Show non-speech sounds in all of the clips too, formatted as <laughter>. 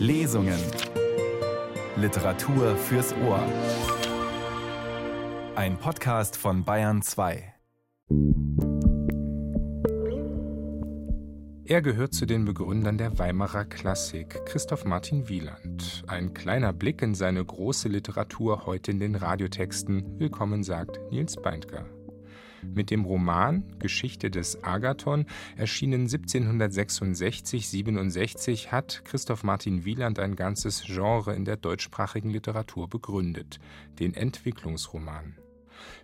Lesungen. Literatur fürs Ohr. Ein Podcast von Bayern 2. Er gehört zu den Begründern der Weimarer Klassik, Christoph Martin Wieland. Ein kleiner Blick in seine große Literatur heute in den Radiotexten. Willkommen sagt Nils Beindker. Mit dem Roman Geschichte des Agathon, erschienen 1766-67, hat Christoph Martin Wieland ein ganzes Genre in der deutschsprachigen Literatur begründet, den Entwicklungsroman.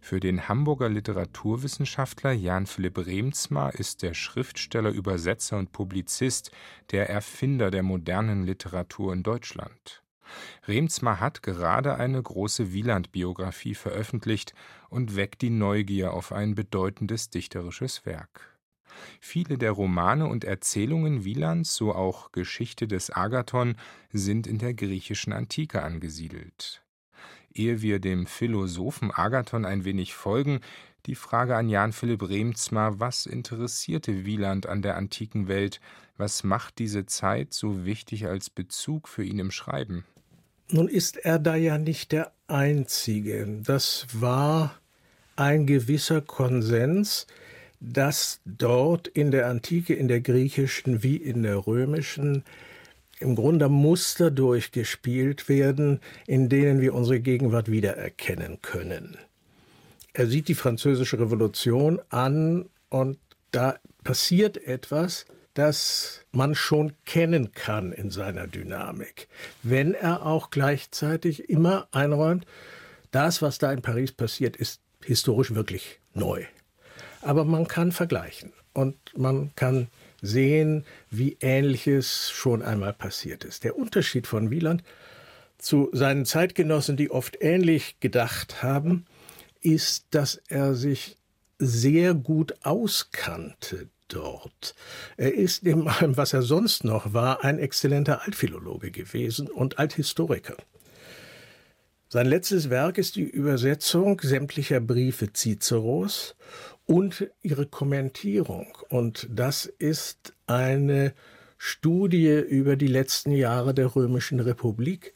Für den Hamburger Literaturwissenschaftler Jan Philipp Remzma ist der Schriftsteller, Übersetzer und Publizist der Erfinder der modernen Literatur in Deutschland. Remzma hat gerade eine große Wieland-Biografie veröffentlicht und weckt die Neugier auf ein bedeutendes dichterisches Werk. Viele der Romane und Erzählungen Wielands, so auch Geschichte des Agathon, sind in der griechischen Antike angesiedelt. Ehe wir dem Philosophen Agathon ein wenig folgen, die Frage an Jan Philipp Remzma, was interessierte Wieland an der antiken Welt, was macht diese Zeit so wichtig als Bezug für ihn im Schreiben? Nun ist er da ja nicht der Einzige. Das war ein gewisser Konsens, dass dort in der Antike, in der griechischen wie in der römischen, im Grunde Muster durchgespielt werden, in denen wir unsere Gegenwart wiedererkennen können. Er sieht die französische Revolution an und da passiert etwas, das man schon kennen kann in seiner Dynamik, wenn er auch gleichzeitig immer einräumt, das, was da in Paris passiert, ist historisch wirklich neu. Aber man kann vergleichen und man kann sehen, wie Ähnliches schon einmal passiert ist. Der Unterschied von Wieland zu seinen Zeitgenossen, die oft ähnlich gedacht haben, ist, dass er sich sehr gut auskannte dort. Er ist neben allem, was er sonst noch war, ein exzellenter Altphilologe gewesen und Althistoriker. Sein letztes Werk ist die Übersetzung sämtlicher Briefe Ciceros und ihre Kommentierung. Und das ist eine Studie über die letzten Jahre der Römischen Republik,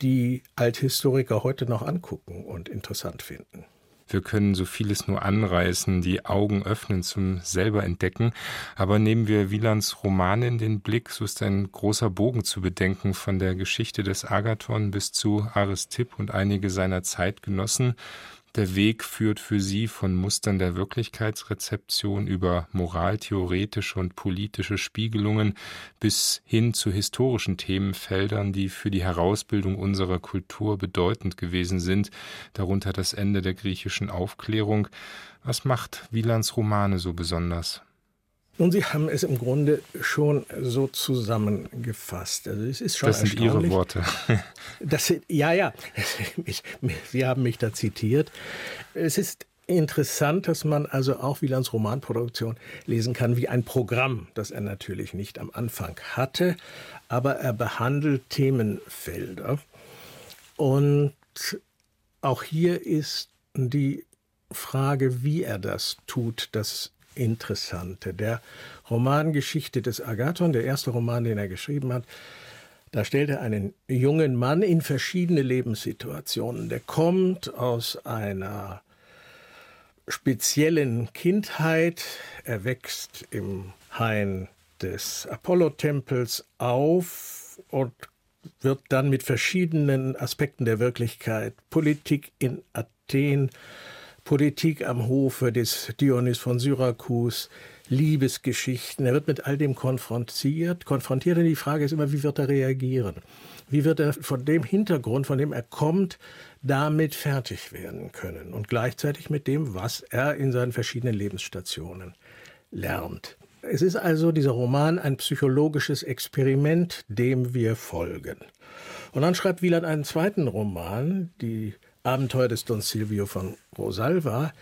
die Althistoriker heute noch angucken und interessant finden. Wir können so vieles nur anreißen, die Augen öffnen zum selber entdecken. Aber nehmen wir Wielands Romane in den Blick, so ist ein großer Bogen zu bedenken von der Geschichte des Agathon bis zu Aristipp und einige seiner Zeitgenossen. Der Weg führt für sie von Mustern der Wirklichkeitsrezeption über moraltheoretische und politische Spiegelungen bis hin zu historischen Themenfeldern, die für die Herausbildung unserer Kultur bedeutend gewesen sind, darunter das Ende der griechischen Aufklärung. Was macht Wielands Romane so besonders? Nun, Sie haben es im Grunde schon so zusammengefasst. Also es ist schon das sind Ihre Worte. <laughs> das, ja, ja, <laughs> Sie haben mich da zitiert. Es ist interessant, dass man also auch Wielands Romanproduktion lesen kann wie ein Programm, das er natürlich nicht am Anfang hatte, aber er behandelt Themenfelder. Und auch hier ist die Frage, wie er das tut, das Interessante. Der Roman Geschichte des Agathon, der erste Roman, den er geschrieben hat, da stellt er einen jungen Mann in verschiedene Lebenssituationen. Der kommt aus einer speziellen Kindheit, er wächst im Hain des Apollo-Tempels auf und wird dann mit verschiedenen Aspekten der Wirklichkeit, Politik in Athen, Politik am Hofe des Dionys von Syrakus, Liebesgeschichten. Er wird mit all dem konfrontiert. Konfrontiert und die Frage ist immer, wie wird er reagieren? Wie wird er von dem Hintergrund, von dem er kommt, damit fertig werden können? Und gleichzeitig mit dem, was er in seinen verschiedenen Lebensstationen lernt. Es ist also dieser Roman ein psychologisches Experiment, dem wir folgen. Und dann schreibt Wieland einen zweiten Roman, die Abenteuer des Don Silvio von Rosalva,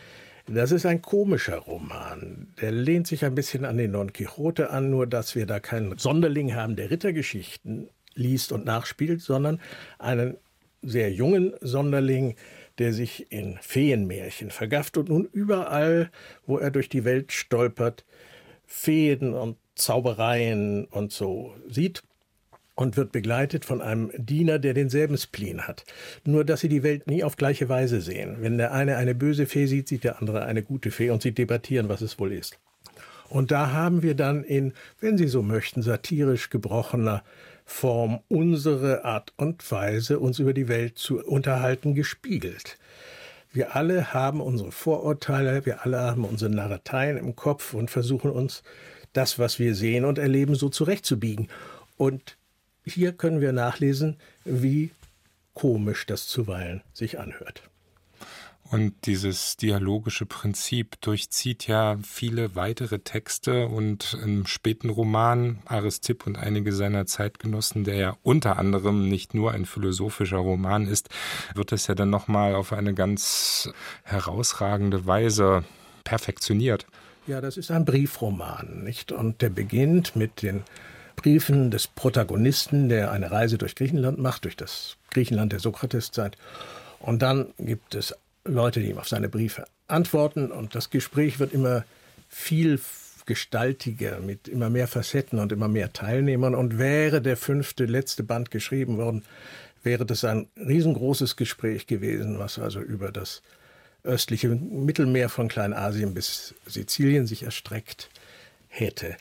das ist ein komischer Roman. Der lehnt sich ein bisschen an den Don Quixote an, nur dass wir da keinen Sonderling haben, der Rittergeschichten liest und nachspielt, sondern einen sehr jungen Sonderling, der sich in Feenmärchen vergafft und nun überall, wo er durch die Welt stolpert, Feen und Zaubereien und so sieht und wird begleitet von einem Diener, der denselben Spleen hat. Nur, dass sie die Welt nie auf gleiche Weise sehen. Wenn der eine eine böse Fee sieht, sieht der andere eine gute Fee und sie debattieren, was es wohl ist. Und da haben wir dann in, wenn Sie so möchten, satirisch gebrochener Form unsere Art und Weise, uns über die Welt zu unterhalten, gespiegelt. Wir alle haben unsere Vorurteile, wir alle haben unsere Narrateien im Kopf und versuchen uns das, was wir sehen und erleben, so zurechtzubiegen. Und hier können wir nachlesen, wie komisch das zuweilen sich anhört. Und dieses dialogische Prinzip durchzieht ja viele weitere Texte und im späten Roman Aristipp und einige seiner Zeitgenossen, der ja unter anderem nicht nur ein philosophischer Roman ist, wird es ja dann nochmal auf eine ganz herausragende Weise perfektioniert. Ja, das ist ein Briefroman, nicht? Und der beginnt mit den Briefen des Protagonisten, der eine Reise durch Griechenland macht, durch das Griechenland der Sokrateszeit. Und dann gibt es Leute, die ihm auf seine Briefe antworten. Und das Gespräch wird immer viel gestaltiger mit immer mehr Facetten und immer mehr Teilnehmern. Und wäre der fünfte, letzte Band geschrieben worden, wäre das ein riesengroßes Gespräch gewesen, was also über das östliche Mittelmeer von Kleinasien bis Sizilien sich erstreckt hätte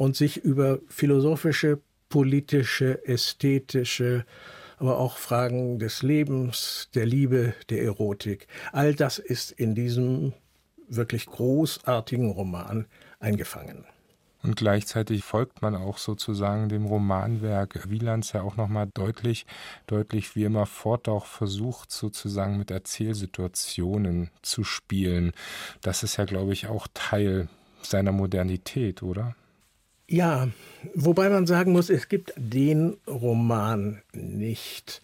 und sich über philosophische, politische, ästhetische, aber auch Fragen des Lebens, der Liebe, der Erotik. All das ist in diesem wirklich großartigen Roman eingefangen. Und gleichzeitig folgt man auch sozusagen dem Romanwerk Wielands ja auch nochmal deutlich, deutlich wie immer fort auch versucht, sozusagen mit Erzählsituationen zu spielen. Das ist ja, glaube ich, auch Teil seiner Modernität, oder? Ja, wobei man sagen muss, es gibt den Roman nicht.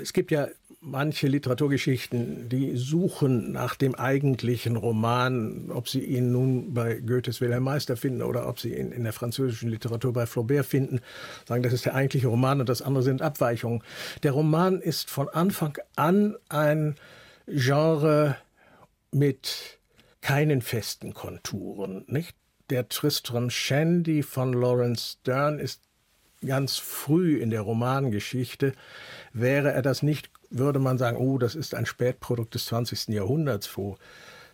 Es gibt ja manche Literaturgeschichten, die suchen nach dem eigentlichen Roman, ob sie ihn nun bei Goethes Wilhelm Meister finden oder ob sie ihn in der französischen Literatur bei Flaubert finden, sagen, das ist der eigentliche Roman und das andere sind Abweichungen. Der Roman ist von Anfang an ein Genre mit keinen festen Konturen, nicht? Der Tristram Shandy von Lawrence Stern ist ganz früh in der Romangeschichte. Wäre er das nicht, würde man sagen, oh, das ist ein Spätprodukt des 20. Jahrhunderts, wo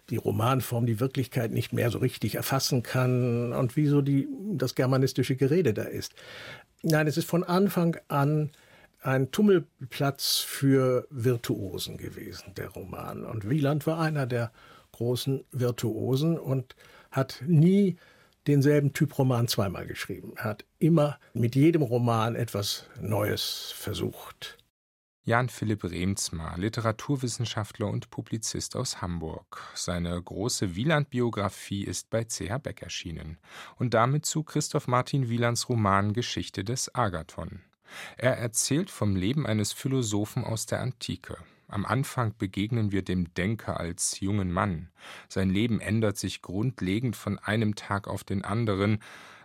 die Romanform die Wirklichkeit nicht mehr so richtig erfassen kann und wieso die, das germanistische Gerede da ist. Nein, es ist von Anfang an ein Tummelplatz für Virtuosen gewesen, der Roman. Und Wieland war einer der großen Virtuosen und hat nie denselben Typ Roman zweimal geschrieben. Er hat immer mit jedem Roman etwas Neues versucht. Jan Philipp Remzmar, Literaturwissenschaftler und Publizist aus Hamburg. Seine große Wieland-Biografie ist bei CH Beck erschienen und damit zu Christoph Martin Wielands Roman Geschichte des Agathon. Er erzählt vom Leben eines Philosophen aus der Antike. Am Anfang begegnen wir dem Denker als jungen Mann. Sein Leben ändert sich grundlegend von einem Tag auf den anderen.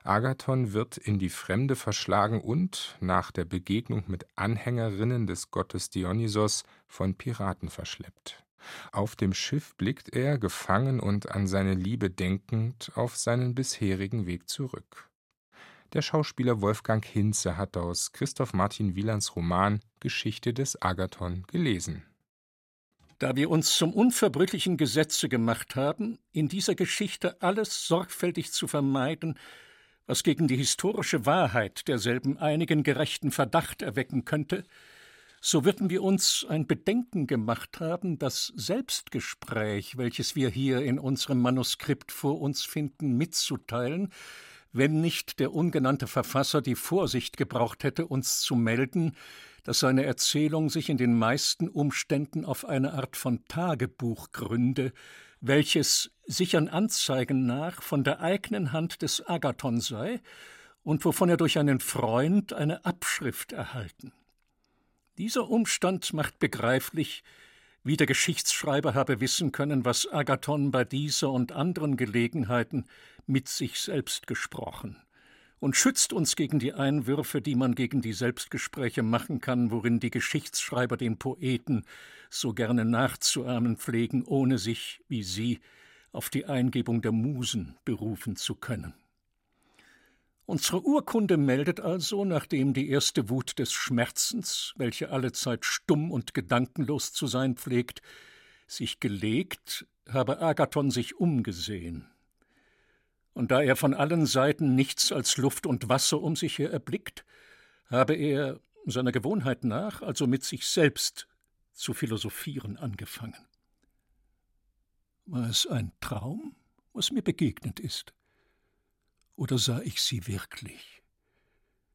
Agathon wird in die Fremde verschlagen und, nach der Begegnung mit Anhängerinnen des Gottes Dionysos, von Piraten verschleppt. Auf dem Schiff blickt er, gefangen und an seine Liebe denkend, auf seinen bisherigen Weg zurück. Der Schauspieler Wolfgang Hinze hat aus Christoph Martin Wielands Roman Geschichte des Agathon gelesen. Da wir uns zum unverbrüchlichen Gesetze gemacht haben, in dieser Geschichte alles sorgfältig zu vermeiden, was gegen die historische Wahrheit derselben einigen gerechten Verdacht erwecken könnte, so würden wir uns ein Bedenken gemacht haben, das Selbstgespräch, welches wir hier in unserem Manuskript vor uns finden, mitzuteilen, wenn nicht der ungenannte Verfasser die Vorsicht gebraucht hätte, uns zu melden, dass seine Erzählung sich in den meisten Umständen auf eine Art von Tagebuch gründe, welches sichern Anzeigen nach von der eigenen Hand des Agathon sei und wovon er durch einen Freund eine Abschrift erhalten. Dieser Umstand macht begreiflich, wie der Geschichtsschreiber habe wissen können, was Agathon bei dieser und anderen Gelegenheiten mit sich selbst gesprochen und schützt uns gegen die Einwürfe, die man gegen die Selbstgespräche machen kann, worin die Geschichtsschreiber den Poeten so gerne nachzuahmen pflegen, ohne sich, wie sie, auf die Eingebung der Musen berufen zu können. Unsere Urkunde meldet also, nachdem die erste Wut des Schmerzens, welche allezeit stumm und gedankenlos zu sein pflegt, sich gelegt, habe Agathon sich umgesehen. Und da er von allen Seiten nichts als Luft und Wasser um sich her erblickt, habe er, seiner Gewohnheit nach, also mit sich selbst zu philosophieren angefangen. War es ein Traum, was mir begegnet ist? Oder sah ich sie wirklich?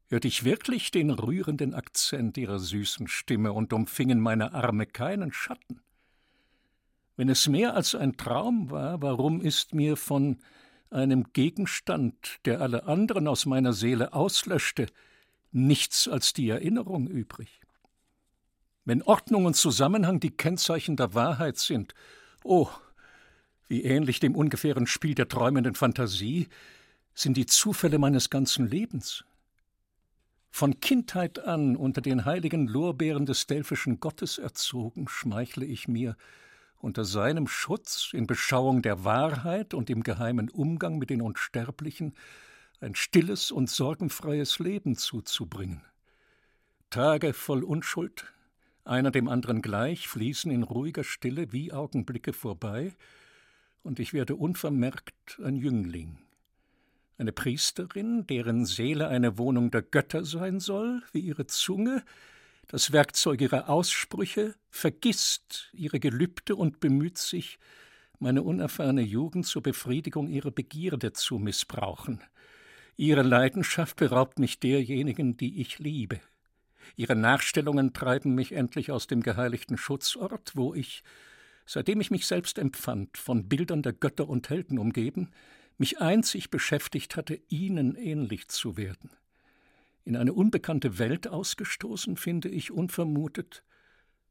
Hörte ich wirklich den rührenden Akzent ihrer süßen Stimme und umfingen meine Arme keinen Schatten? Wenn es mehr als ein Traum war, warum ist mir von einem Gegenstand, der alle anderen aus meiner Seele auslöschte, nichts als die Erinnerung übrig? Wenn Ordnung und Zusammenhang die Kennzeichen der Wahrheit sind, oh, wie ähnlich dem ungefähren Spiel der träumenden Fantasie, sind die Zufälle meines ganzen Lebens. Von Kindheit an unter den heiligen Lorbeeren des delphischen Gottes erzogen, schmeichle ich mir, unter seinem Schutz, in Beschauung der Wahrheit und im geheimen Umgang mit den Unsterblichen, ein stilles und sorgenfreies Leben zuzubringen. Tage voll Unschuld, einer dem anderen gleich, fließen in ruhiger Stille wie Augenblicke vorbei, und ich werde unvermerkt ein Jüngling. Eine Priesterin, deren Seele eine Wohnung der Götter sein soll, wie ihre Zunge, das Werkzeug ihrer Aussprüche, vergisst ihre Gelübde und bemüht sich, meine unerfahrene Jugend zur Befriedigung ihrer Begierde zu missbrauchen. Ihre Leidenschaft beraubt mich derjenigen, die ich liebe. Ihre Nachstellungen treiben mich endlich aus dem geheiligten Schutzort, wo ich, seitdem ich mich selbst empfand, von Bildern der Götter und Helden umgeben, mich einzig beschäftigt hatte, ihnen ähnlich zu werden. In eine unbekannte Welt ausgestoßen finde ich unvermutet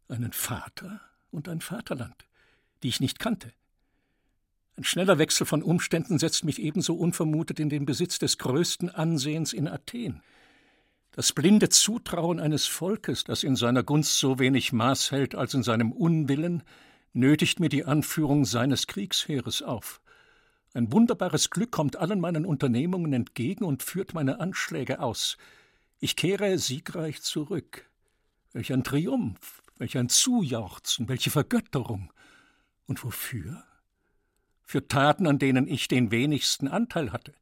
einen Vater und ein Vaterland, die ich nicht kannte. Ein schneller Wechsel von Umständen setzt mich ebenso unvermutet in den Besitz des größten Ansehens in Athen. Das blinde Zutrauen eines Volkes, das in seiner Gunst so wenig Maß hält als in seinem Unwillen, nötigt mir die Anführung seines Kriegsheeres auf. Ein wunderbares Glück kommt allen meinen Unternehmungen entgegen und führt meine Anschläge aus. Ich kehre siegreich zurück. Welch ein Triumph, welch ein Zujauchzen, welche Vergötterung. Und wofür? Für Taten, an denen ich den wenigsten Anteil hatte.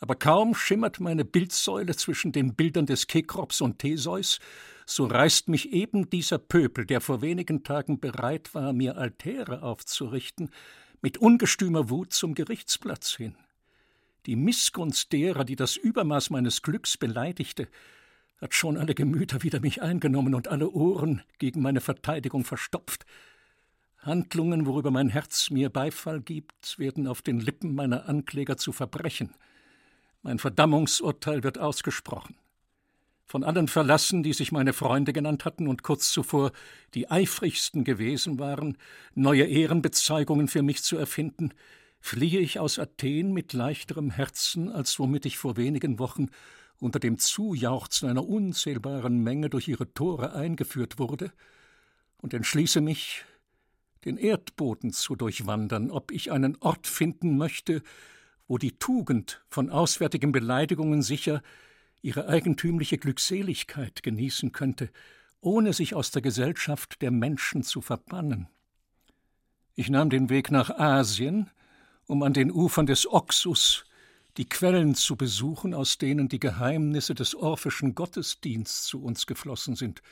Aber kaum schimmert meine Bildsäule zwischen den Bildern des Kekrops und Theseus, so reißt mich eben dieser Pöbel, der vor wenigen Tagen bereit war, mir Altäre aufzurichten, mit ungestümer Wut zum Gerichtsplatz hin. Die Missgunst derer, die das Übermaß meines Glücks beleidigte, hat schon alle Gemüter wider mich eingenommen und alle Ohren gegen meine Verteidigung verstopft. Handlungen, worüber mein Herz mir Beifall gibt, werden auf den Lippen meiner Ankläger zu Verbrechen. Mein Verdammungsurteil wird ausgesprochen. Von allen verlassen, die sich meine Freunde genannt hatten und kurz zuvor die eifrigsten gewesen waren, neue Ehrenbezeigungen für mich zu erfinden, fliehe ich aus Athen mit leichterem Herzen, als womit ich vor wenigen Wochen unter dem Zujauchzen einer unzählbaren Menge durch ihre Tore eingeführt wurde, und entschließe mich, den Erdboden zu durchwandern, ob ich einen Ort finden möchte, wo die Tugend von auswärtigen Beleidigungen sicher ihre eigentümliche Glückseligkeit genießen könnte, ohne sich aus der Gesellschaft der Menschen zu verbannen. Ich nahm den Weg nach Asien, um an den Ufern des Oxus die Quellen zu besuchen, aus denen die Geheimnisse des orphischen Gottesdienstes zu uns geflossen sind.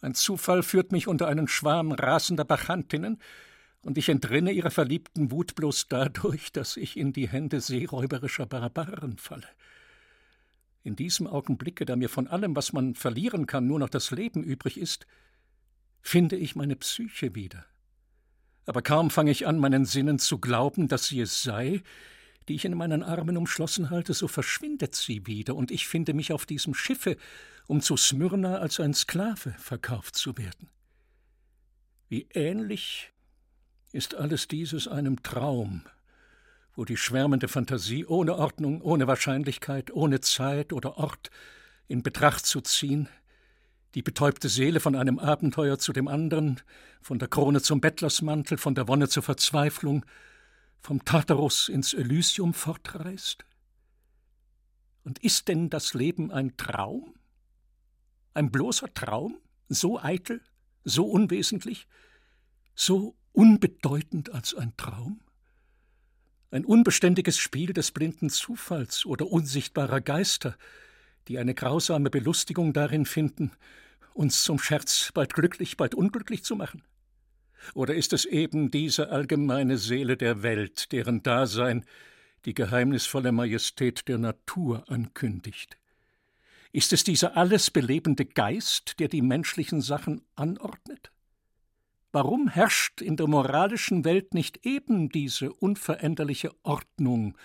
Ein Zufall führt mich unter einen Schwarm rasender Bachantinnen, und ich entrinne ihrer verliebten Wut bloß dadurch, dass ich in die Hände seeräuberischer Barbaren falle. In diesem Augenblicke, da mir von allem, was man verlieren kann, nur noch das Leben übrig ist, finde ich meine Psyche wieder. Aber kaum fange ich an, meinen Sinnen zu glauben, dass sie es sei, die ich in meinen Armen umschlossen halte, so verschwindet sie wieder, und ich finde mich auf diesem Schiffe, um zu Smyrna als ein Sklave verkauft zu werden. Wie ähnlich ist alles dieses einem Traum, wo die schwärmende Fantasie ohne Ordnung, ohne Wahrscheinlichkeit, ohne Zeit oder Ort in Betracht zu ziehen, die betäubte Seele von einem Abenteuer zu dem anderen, von der Krone zum Bettlersmantel, von der Wonne zur Verzweiflung, vom Tartarus ins Elysium fortreist? Und ist denn das Leben ein Traum? Ein bloßer Traum? So eitel, so unwesentlich, so unbedeutend als ein Traum? Ein unbeständiges Spiel des blinden Zufalls oder unsichtbarer Geister, die eine grausame Belustigung darin finden, uns zum Scherz bald glücklich, bald unglücklich zu machen? Oder ist es eben diese allgemeine Seele der Welt, deren Dasein die geheimnisvolle Majestät der Natur ankündigt? Ist es dieser alles belebende Geist, der die menschlichen Sachen anordnet? Warum herrscht in der moralischen Welt nicht eben diese unveränderliche Ordnung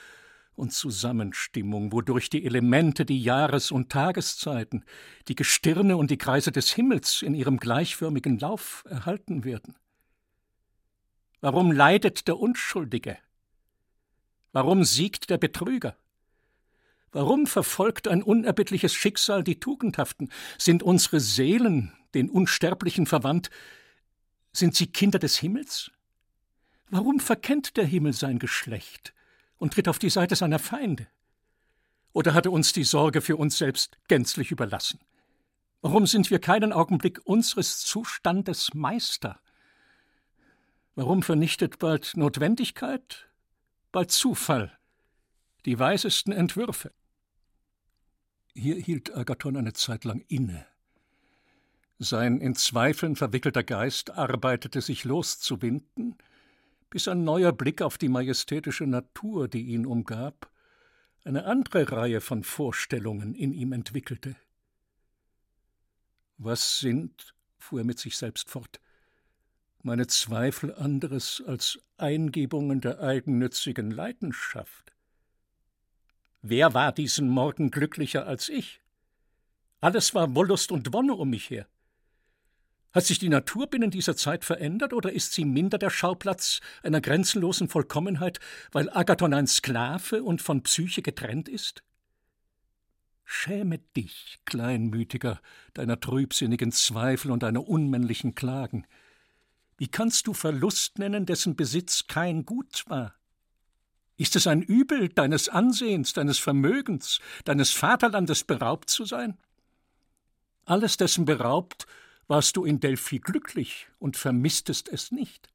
und Zusammenstimmung, wodurch die Elemente, die Jahres- und Tageszeiten, die Gestirne und die Kreise des Himmels in ihrem gleichförmigen Lauf erhalten werden? Warum leidet der Unschuldige? Warum siegt der Betrüger? Warum verfolgt ein unerbittliches Schicksal die Tugendhaften? Sind unsere Seelen den Unsterblichen verwandt? Sind sie Kinder des Himmels? Warum verkennt der Himmel sein Geschlecht und tritt auf die Seite seiner Feinde? Oder hat er uns die Sorge für uns selbst gänzlich überlassen? Warum sind wir keinen Augenblick unseres Zustandes Meister? Warum vernichtet bald Notwendigkeit, bald Zufall die weisesten Entwürfe? Hier hielt Agathon eine Zeit lang inne. Sein in Zweifeln verwickelter Geist arbeitete sich loszuwinden, bis ein neuer Blick auf die majestätische Natur, die ihn umgab, eine andere Reihe von Vorstellungen in ihm entwickelte. Was sind, fuhr er mit sich selbst fort, meine Zweifel anderes als Eingebungen der eigennützigen Leidenschaft? Wer war diesen Morgen glücklicher als ich? Alles war Wollust und Wonne um mich her. Hat sich die Natur binnen dieser Zeit verändert oder ist sie minder der Schauplatz einer grenzenlosen Vollkommenheit, weil Agathon ein Sklave und von Psyche getrennt ist? Schäme dich, Kleinmütiger, deiner trübsinnigen Zweifel und deiner unmännlichen Klagen. Wie kannst du Verlust nennen, dessen Besitz kein Gut war? Ist es ein Übel, deines Ansehens, deines Vermögens, deines Vaterlandes beraubt zu sein? Alles dessen beraubt, warst du in Delphi glücklich und vermisstest es nicht.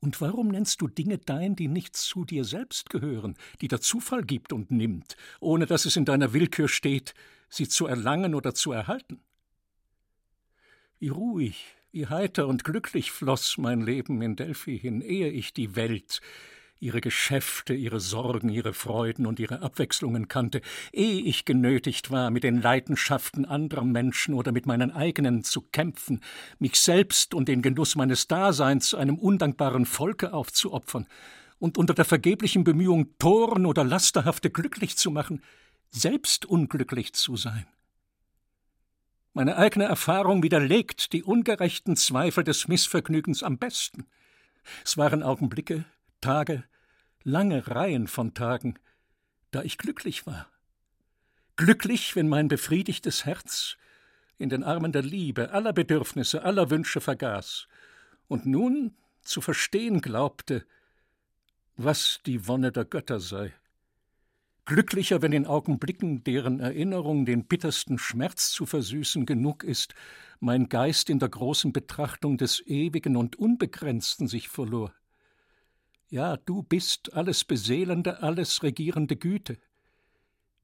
Und warum nennst du Dinge dein, die nicht zu dir selbst gehören, die der Zufall gibt und nimmt, ohne dass es in deiner Willkür steht, sie zu erlangen oder zu erhalten? Wie ruhig, wie heiter und glücklich floss mein Leben in Delphi hin, ehe ich die Welt, ihre Geschäfte, ihre Sorgen, ihre Freuden und ihre Abwechslungen kannte, ehe ich genötigt war, mit den Leidenschaften anderer Menschen oder mit meinen eigenen zu kämpfen, mich selbst und den Genuss meines Daseins einem undankbaren Volke aufzuopfern und unter der vergeblichen Bemühung, Toren oder Lasterhafte glücklich zu machen, selbst unglücklich zu sein. Meine eigene Erfahrung widerlegt die ungerechten Zweifel des Missvergnügens am besten. Es waren Augenblicke, Tage, lange Reihen von Tagen, da ich glücklich war. Glücklich, wenn mein befriedigtes Herz in den Armen der Liebe aller Bedürfnisse, aller Wünsche vergaß und nun zu verstehen glaubte, was die Wonne der Götter sei. Glücklicher, wenn in Augenblicken, deren Erinnerung den bittersten Schmerz zu versüßen genug ist, mein Geist in der großen Betrachtung des Ewigen und Unbegrenzten sich verlor. Ja, du bist alles beseelende, alles regierende Güte.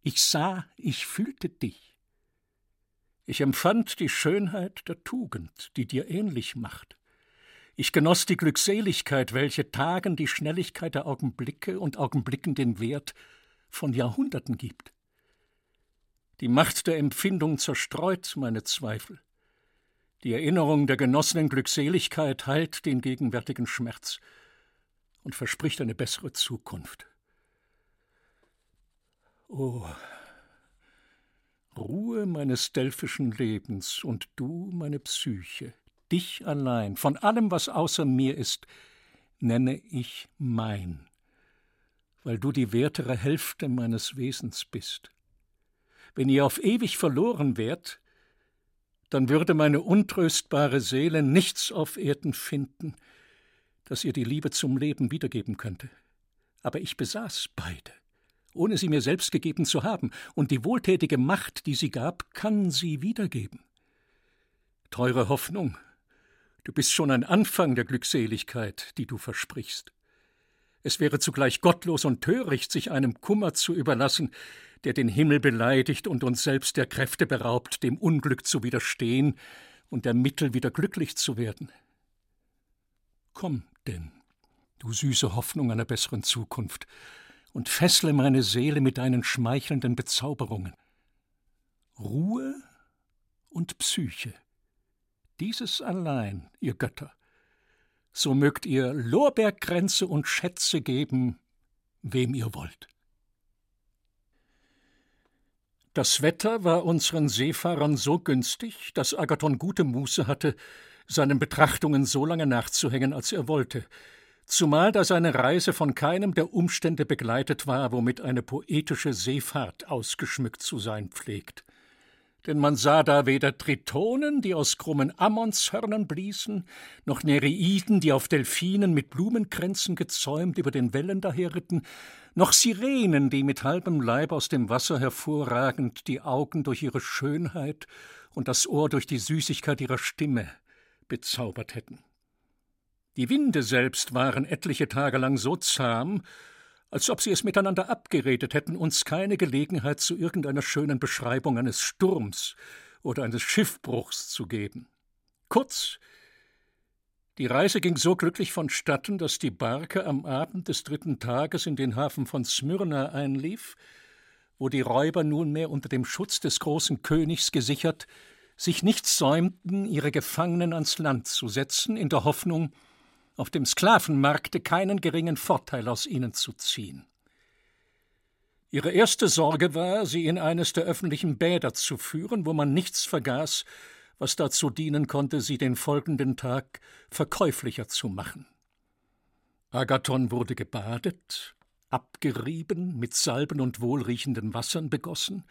Ich sah, ich fühlte dich. Ich empfand die Schönheit der Tugend, die dir ähnlich macht. Ich genoss die Glückseligkeit, welche Tagen die Schnelligkeit der Augenblicke und Augenblicken den Wert von Jahrhunderten gibt. Die Macht der Empfindung zerstreut meine Zweifel. Die Erinnerung der genossenen Glückseligkeit heilt den gegenwärtigen Schmerz und verspricht eine bessere Zukunft. O Ruhe meines delphischen Lebens und du, meine Psyche, dich allein, von allem, was außer mir ist, nenne ich mein, weil du die wertere Hälfte meines Wesens bist. Wenn ihr auf ewig verloren wärt, dann würde meine untröstbare Seele nichts auf Erden finden, das ihr die Liebe zum Leben wiedergeben könnte. Aber ich besaß beide ohne sie mir selbst gegeben zu haben, und die wohltätige Macht, die sie gab, kann sie wiedergeben. Teure Hoffnung, du bist schon ein Anfang der Glückseligkeit, die du versprichst. Es wäre zugleich gottlos und töricht, sich einem Kummer zu überlassen, der den Himmel beleidigt und uns selbst der Kräfte beraubt, dem Unglück zu widerstehen und der Mittel, wieder glücklich zu werden. Komm denn, du süße Hoffnung einer besseren Zukunft, und fessle meine Seele mit deinen schmeichelnden Bezauberungen. Ruhe und Psyche, dieses allein, ihr Götter, so mögt ihr Lorbeerkränze und Schätze geben, wem ihr wollt. Das Wetter war unseren Seefahrern so günstig, dass Agathon gute Muße hatte, seinen Betrachtungen so lange nachzuhängen, als er wollte, zumal da seine Reise von keinem der Umstände begleitet war, womit eine poetische Seefahrt ausgeschmückt zu sein pflegt. Denn man sah da weder Tritonen, die aus krummen Ammonshörnern bliesen, noch Nereiden, die auf Delfinen mit Blumenkränzen gezäumt über den Wellen daherritten, noch Sirenen, die mit halbem Leib aus dem Wasser hervorragend die Augen durch ihre Schönheit und das Ohr durch die Süßigkeit ihrer Stimme bezaubert hätten. Die Winde selbst waren etliche Tage lang so zahm, als ob sie es miteinander abgeredet hätten, uns keine Gelegenheit zu irgendeiner schönen Beschreibung eines Sturms oder eines Schiffbruchs zu geben. Kurz, die Reise ging so glücklich vonstatten, dass die Barke am Abend des dritten Tages in den Hafen von Smyrna einlief, wo die Räuber nunmehr unter dem Schutz des großen Königs gesichert, sich nicht säumten, ihre Gefangenen ans Land zu setzen, in der Hoffnung, auf dem Sklavenmarkte keinen geringen Vorteil aus ihnen zu ziehen. Ihre erste Sorge war, sie in eines der öffentlichen Bäder zu führen, wo man nichts vergaß, was dazu dienen konnte, sie den folgenden Tag verkäuflicher zu machen. Agathon wurde gebadet, abgerieben, mit Salben und wohlriechenden Wassern begossen,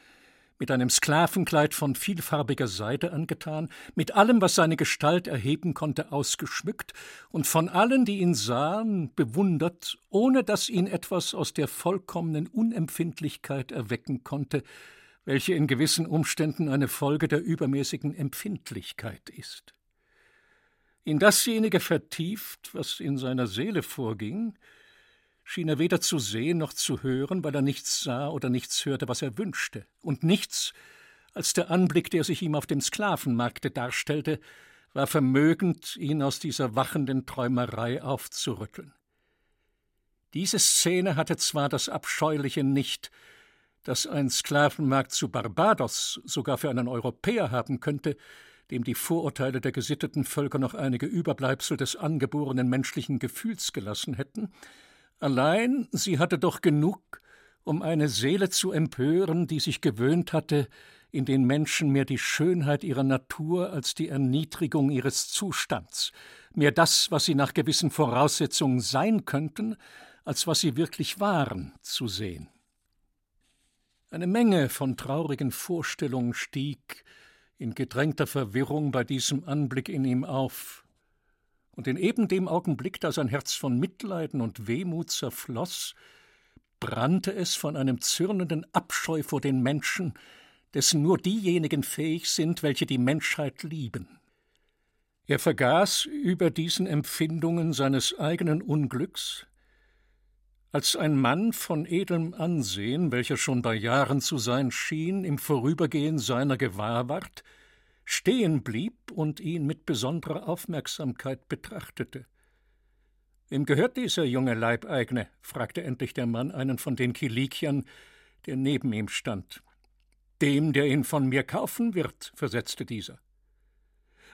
mit einem Sklavenkleid von vielfarbiger Seide angetan, mit allem, was seine Gestalt erheben konnte, ausgeschmückt und von allen, die ihn sahen, bewundert, ohne dass ihn etwas aus der vollkommenen Unempfindlichkeit erwecken konnte, welche in gewissen Umständen eine Folge der übermäßigen Empfindlichkeit ist. In dasjenige vertieft, was in seiner Seele vorging, schien er weder zu sehen noch zu hören, weil er nichts sah oder nichts hörte, was er wünschte, und nichts, als der Anblick, der sich ihm auf dem Sklavenmarkte darstellte, war vermögend, ihn aus dieser wachenden Träumerei aufzurütteln. Diese Szene hatte zwar das Abscheuliche nicht, dass ein Sklavenmarkt zu Barbados sogar für einen Europäer haben könnte, dem die Vorurteile der gesitteten Völker noch einige Überbleibsel des angeborenen menschlichen Gefühls gelassen hätten, Allein sie hatte doch genug, um eine Seele zu empören, die sich gewöhnt hatte, in den Menschen mehr die Schönheit ihrer Natur als die Erniedrigung ihres Zustands, mehr das, was sie nach gewissen Voraussetzungen sein könnten, als was sie wirklich waren, zu sehen. Eine Menge von traurigen Vorstellungen stieg in gedrängter Verwirrung bei diesem Anblick in ihm auf, und in eben dem Augenblick, da sein Herz von Mitleiden und Wehmut zerfloß, brannte es von einem zürnenden Abscheu vor den Menschen, dessen nur diejenigen fähig sind, welche die Menschheit lieben. Er vergaß über diesen Empfindungen seines eigenen Unglücks, als ein Mann von edlem Ansehen, welcher schon bei Jahren zu sein schien, im Vorübergehen seiner gewahr ward, stehen blieb und ihn mit besonderer Aufmerksamkeit betrachtete. Wem gehört dieser junge Leibeigene? fragte endlich der Mann einen von den Kilikiern, der neben ihm stand. Dem, der ihn von mir kaufen wird, versetzte dieser.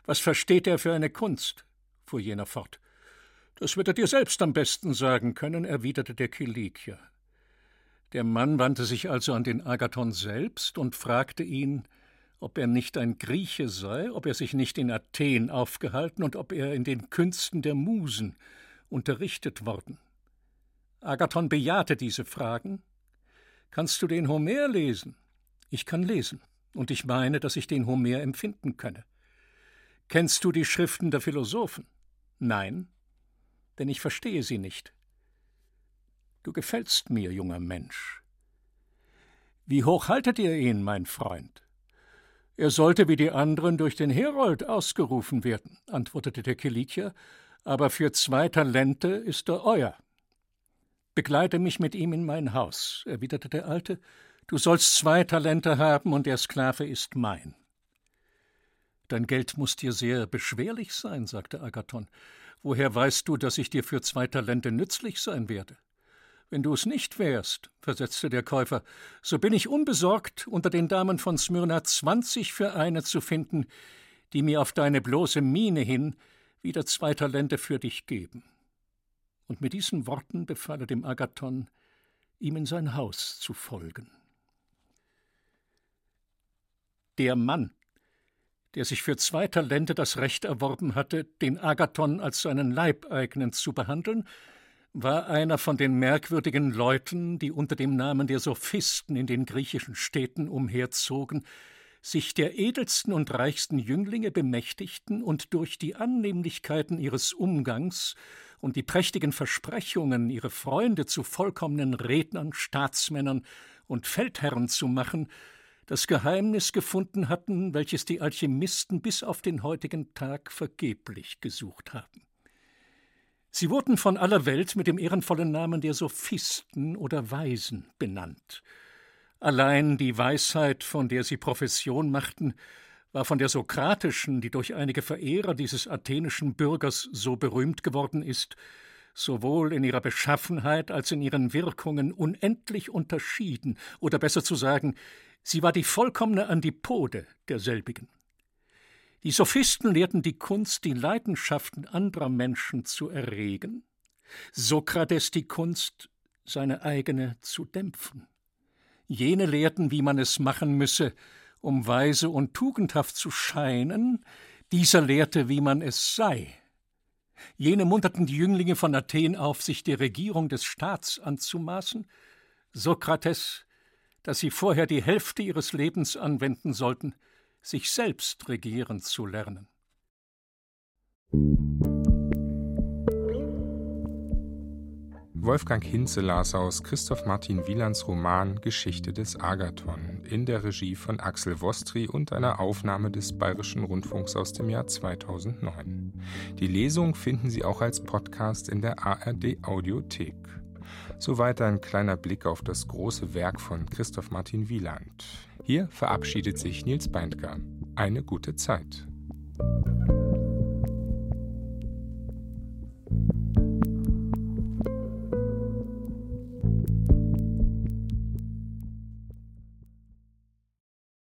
Was versteht er für eine Kunst? fuhr jener fort. Das wird er dir selbst am besten sagen können, erwiderte der Kilikier. Der Mann wandte sich also an den Agathon selbst und fragte ihn, ob er nicht ein Grieche sei, ob er sich nicht in Athen aufgehalten und ob er in den Künsten der Musen unterrichtet worden. Agathon bejahte diese Fragen. Kannst du den Homer lesen? Ich kann lesen, und ich meine, dass ich den Homer empfinden könne. Kennst du die Schriften der Philosophen? Nein, denn ich verstehe sie nicht. Du gefällst mir, junger Mensch. Wie hoch haltet ihr ihn, mein Freund? Er sollte wie die anderen durch den Herold ausgerufen werden, antwortete der Kiliker, aber für zwei Talente ist er euer. Begleite mich mit ihm in mein Haus, erwiderte der Alte, du sollst zwei Talente haben und der Sklave ist mein. Dein Geld muss dir sehr beschwerlich sein, sagte Agathon. Woher weißt du, dass ich dir für zwei Talente nützlich sein werde? Wenn du es nicht wärst, versetzte der Käufer, so bin ich unbesorgt, unter den Damen von Smyrna zwanzig für eine zu finden, die mir auf deine bloße Miene hin wieder zwei Talente für dich geben. Und mit diesen Worten befahl er dem Agathon, ihm in sein Haus zu folgen. Der Mann, der sich für zwei Talente das Recht erworben hatte, den Agathon als seinen Leibeigenen zu behandeln, war einer von den merkwürdigen Leuten, die unter dem Namen der Sophisten in den griechischen Städten umherzogen, sich der edelsten und reichsten Jünglinge bemächtigten und durch die Annehmlichkeiten ihres Umgangs und die prächtigen Versprechungen, ihre Freunde zu vollkommenen Rednern, Staatsmännern und Feldherren zu machen, das Geheimnis gefunden hatten, welches die Alchemisten bis auf den heutigen Tag vergeblich gesucht haben. Sie wurden von aller Welt mit dem ehrenvollen Namen der Sophisten oder Weisen benannt. Allein die Weisheit, von der sie Profession machten, war von der sokratischen, die durch einige Verehrer dieses athenischen Bürgers so berühmt geworden ist, sowohl in ihrer Beschaffenheit als in ihren Wirkungen unendlich unterschieden, oder besser zu sagen, sie war die vollkommene Antipode derselbigen. Die Sophisten lehrten die Kunst, die Leidenschaften anderer Menschen zu erregen, Sokrates die Kunst, seine eigene zu dämpfen. Jene lehrten, wie man es machen müsse, um weise und tugendhaft zu scheinen, dieser lehrte, wie man es sei. Jene munterten die Jünglinge von Athen auf, sich der Regierung des Staats anzumaßen, Sokrates, dass sie vorher die Hälfte ihres Lebens anwenden sollten, sich selbst regieren zu lernen. Wolfgang Hinze las aus Christoph Martin Wielands Roman Geschichte des Agathon in der Regie von Axel Wostri und einer Aufnahme des Bayerischen Rundfunks aus dem Jahr 2009. Die Lesung finden Sie auch als Podcast in der ARD Audiothek. Soweit ein kleiner Blick auf das große Werk von Christoph Martin Wieland. Hier verabschiedet sich Nils Beindker. Eine gute Zeit.